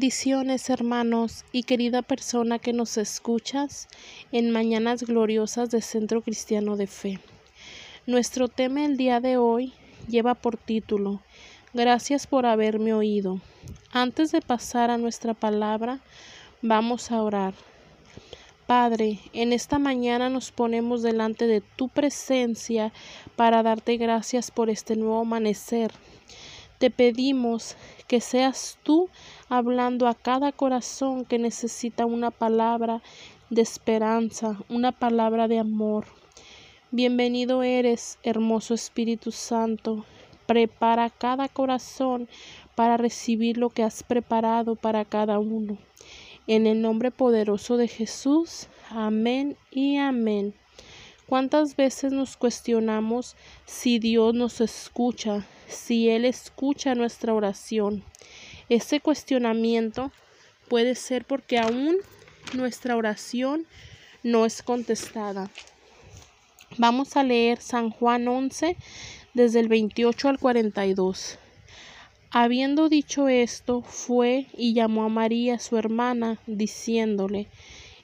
Bendiciones hermanos y querida persona que nos escuchas en Mañanas Gloriosas de Centro Cristiano de Fe. Nuestro tema el día de hoy lleva por título Gracias por haberme oído. Antes de pasar a nuestra palabra, vamos a orar. Padre, en esta mañana nos ponemos delante de tu presencia para darte gracias por este nuevo amanecer. Te pedimos que seas tú hablando a cada corazón que necesita una palabra de esperanza, una palabra de amor. Bienvenido eres, hermoso Espíritu Santo. Prepara cada corazón para recibir lo que has preparado para cada uno. En el nombre poderoso de Jesús. Amén y amén. ¿Cuántas veces nos cuestionamos si Dios nos escucha, si Él escucha nuestra oración? Ese cuestionamiento puede ser porque aún nuestra oración no es contestada. Vamos a leer San Juan 11 desde el 28 al 42. Habiendo dicho esto, fue y llamó a María, su hermana, diciéndole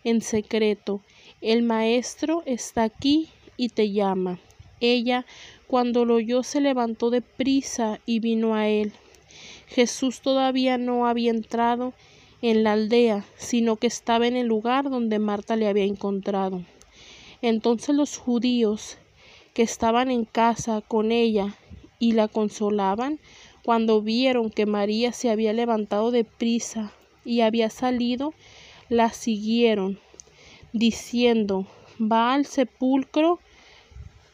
en secreto, el maestro está aquí y te llama. Ella, cuando lo oyó, se levantó de prisa y vino a él. Jesús todavía no había entrado en la aldea, sino que estaba en el lugar donde Marta le había encontrado. Entonces los judíos que estaban en casa con ella y la consolaban, cuando vieron que María se había levantado de prisa y había salido, la siguieron diciendo, va al sepulcro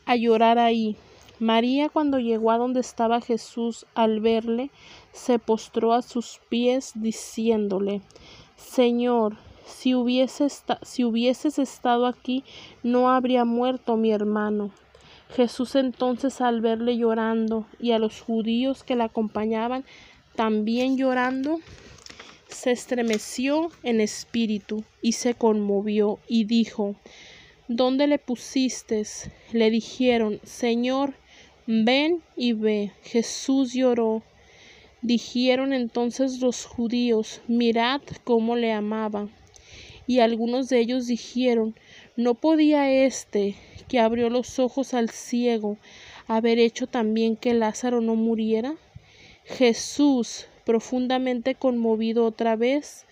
a llorar ahí. María cuando llegó a donde estaba Jesús al verle, se postró a sus pies diciéndole, Señor, si, hubiese si hubieses estado aquí, no habría muerto mi hermano. Jesús entonces al verle llorando y a los judíos que la acompañaban también llorando, se estremeció en espíritu y se conmovió y dijo, ¿Dónde le pusiste? Le dijeron, Señor, ven y ve. Jesús lloró. Dijeron entonces los judíos, mirad cómo le amaba. Y algunos de ellos dijeron, ¿no podía éste, que abrió los ojos al ciego, haber hecho también que Lázaro no muriera? Jesús, profundamente conmovido otra vez,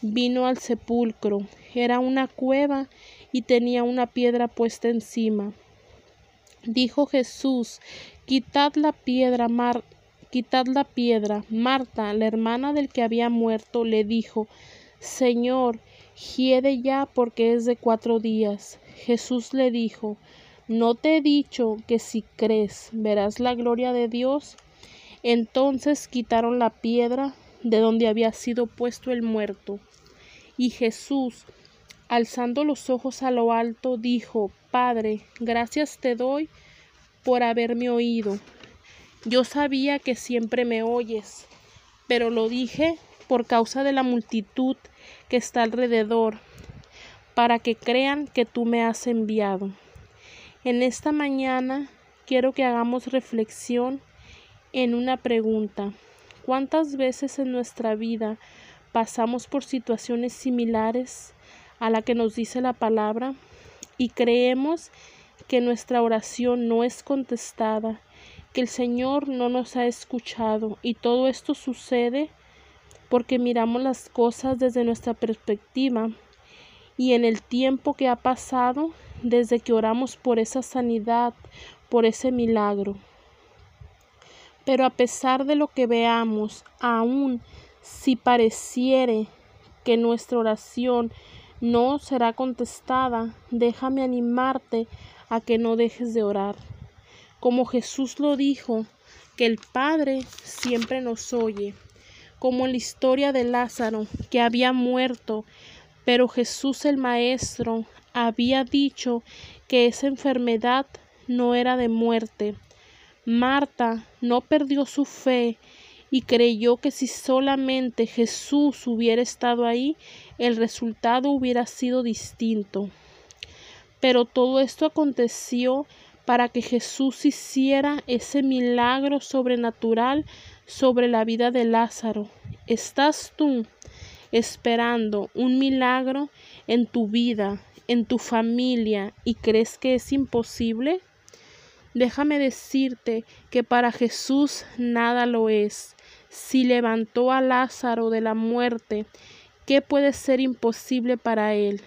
vino al sepulcro. Era una cueva y tenía una piedra puesta encima. Dijo Jesús, quitad la piedra, Mar quitad la piedra. Marta, la hermana del que había muerto, le dijo, Señor, hiede ya porque es de cuatro días. Jesús le dijo, ¿no te he dicho que si crees verás la gloria de Dios? Entonces quitaron la piedra de donde había sido puesto el muerto. Y Jesús, alzando los ojos a lo alto, dijo, Padre, gracias te doy por haberme oído. Yo sabía que siempre me oyes, pero lo dije por causa de la multitud que está alrededor, para que crean que tú me has enviado. En esta mañana quiero que hagamos reflexión en una pregunta. ¿Cuántas veces en nuestra vida pasamos por situaciones similares a la que nos dice la palabra y creemos que nuestra oración no es contestada, que el Señor no nos ha escuchado y todo esto sucede porque miramos las cosas desde nuestra perspectiva y en el tiempo que ha pasado desde que oramos por esa sanidad, por ese milagro. Pero a pesar de lo que veamos, aun si pareciere que nuestra oración no será contestada, déjame animarte a que no dejes de orar. Como Jesús lo dijo, que el Padre siempre nos oye, como la historia de Lázaro, que había muerto, pero Jesús el Maestro había dicho que esa enfermedad no era de muerte, Marta no perdió su fe y creyó que si solamente Jesús hubiera estado ahí, el resultado hubiera sido distinto. Pero todo esto aconteció para que Jesús hiciera ese milagro sobrenatural sobre la vida de Lázaro ¿estás tú esperando un milagro en tu vida, en tu familia y crees que es imposible? Déjame decirte que para Jesús nada lo es. Si levantó a Lázaro de la muerte, ¿qué puede ser imposible para él?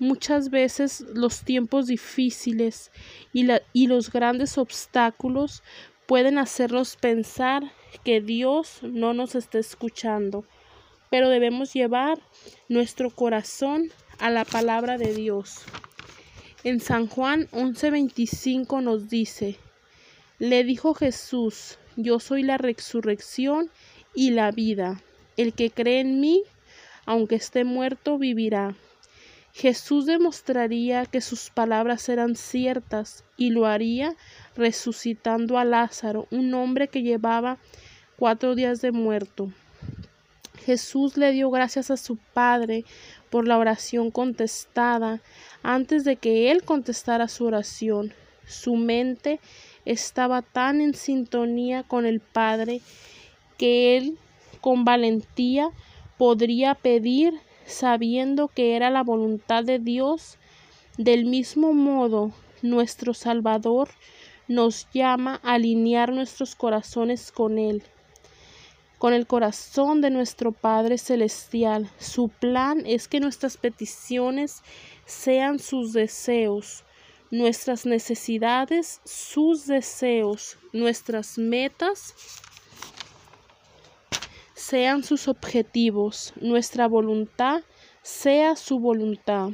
Muchas veces los tiempos difíciles y, y, los grandes obstáculos pueden hacernos pensar que Dios no nos está escuchando, pero debemos llevar nuestro corazón a la palabra de Dios. En San Juan 11:25 nos dice, le dijo Jesús, yo soy la resurrección y la vida. El que cree en mí, aunque esté muerto, vivirá. Jesús demostraría que sus palabras eran ciertas y lo haría resucitando a Lázaro, un hombre que llevaba cuatro días de muerto. Jesús le dio gracias a su Padre por la oración contestada. Antes de que él contestara su oración, su mente estaba tan en sintonía con el Padre que él con valentía podría pedir sabiendo que era la voluntad de Dios. Del mismo modo, nuestro Salvador nos llama a alinear nuestros corazones con Él con el corazón de nuestro Padre Celestial. Su plan es que nuestras peticiones sean sus deseos, nuestras necesidades, sus deseos, nuestras metas sean sus objetivos, nuestra voluntad sea su voluntad.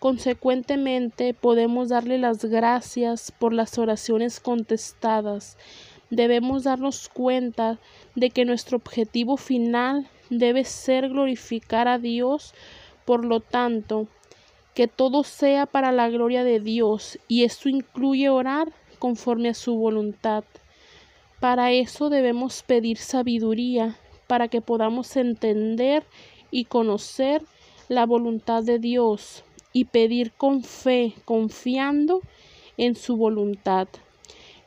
Consecuentemente, podemos darle las gracias por las oraciones contestadas, debemos darnos cuenta de que nuestro objetivo final debe ser glorificar a Dios, por lo tanto, que todo sea para la gloria de Dios y esto incluye orar conforme a su voluntad. Para eso debemos pedir sabiduría, para que podamos entender y conocer la voluntad de Dios y pedir con fe, confiando en su voluntad.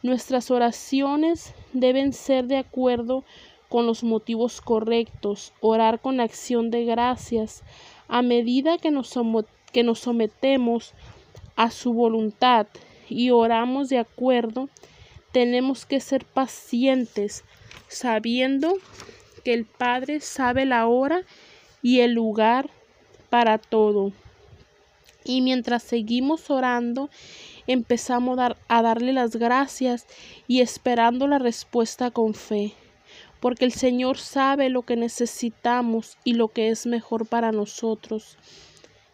Nuestras oraciones deben ser de acuerdo con los motivos correctos, orar con acción de gracias, a medida que nos, sometemos a su voluntad y oramos de acuerdo, tenemos que ser pacientes, sabiendo que el Padre sabe la hora y el lugar para todo. Y mientras seguimos orando empezamos a, darle las gracias y esperando la respuesta con fe, porque el Señor sabe lo que necesitamos y lo que es mejor para nosotros.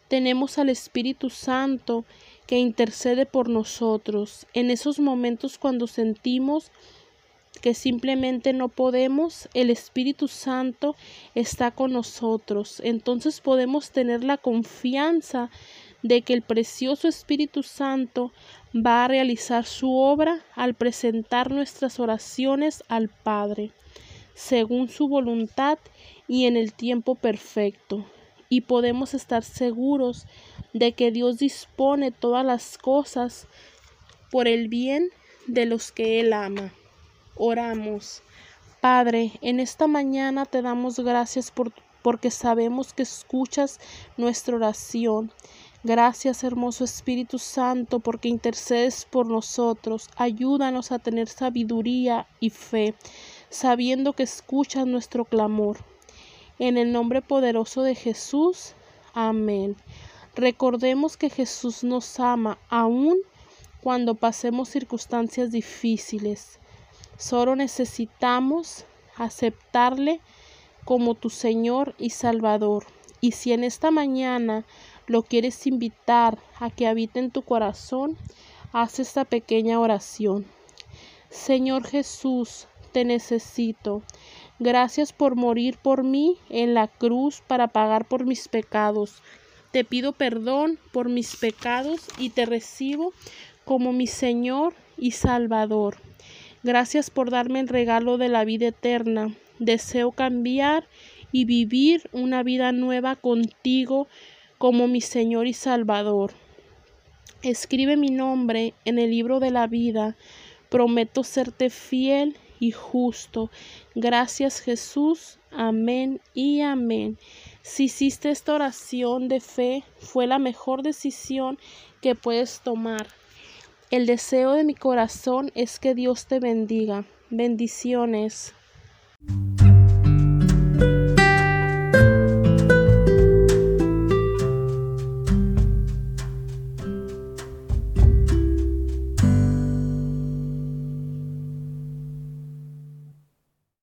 Tenemos al Espíritu Santo que intercede por nosotros en esos momentos cuando sentimos que simplemente no podemos, el Espíritu Santo está con nosotros. Entonces podemos tener la confianza de que el precioso Espíritu Santo va a realizar su obra al presentar nuestras oraciones al Padre, según su voluntad y en el tiempo perfecto. Y podemos estar seguros de que Dios dispone todas las cosas por el bien de los que Él ama. Oramos. Padre, en esta mañana te damos gracias por, porque sabemos que escuchas nuestra oración Gracias, hermoso Espíritu Santo, porque intercedes por nosotros. Ayúdanos a tener sabiduría y fe, sabiendo que escuchas nuestro clamor. En el nombre poderoso de Jesús. Amén. Recordemos que Jesús nos ama aún cuando pasemos circunstancias difíciles. Solo necesitamos aceptarle como tu Señor y Salvador. Y si en esta mañana lo quieres invitar a que habite en tu corazón, haz esta pequeña oración. Señor Jesús, te necesito. Gracias por morir por mí en la cruz para pagar por mis pecados. Te pido perdón por mis pecados y te recibo como mi Señor y Salvador. Gracias por darme el regalo de la vida eterna. Deseo cambiar y vivir una vida nueva contigo como mi Señor y Salvador. Escribe mi nombre en el libro de la vida. Prometo serte fiel y justo. Gracias Jesús. Amén y amén. Si hiciste esta oración de fe, fue la mejor decisión que puedes tomar. El deseo de mi corazón es que Dios te bendiga. Bendiciones.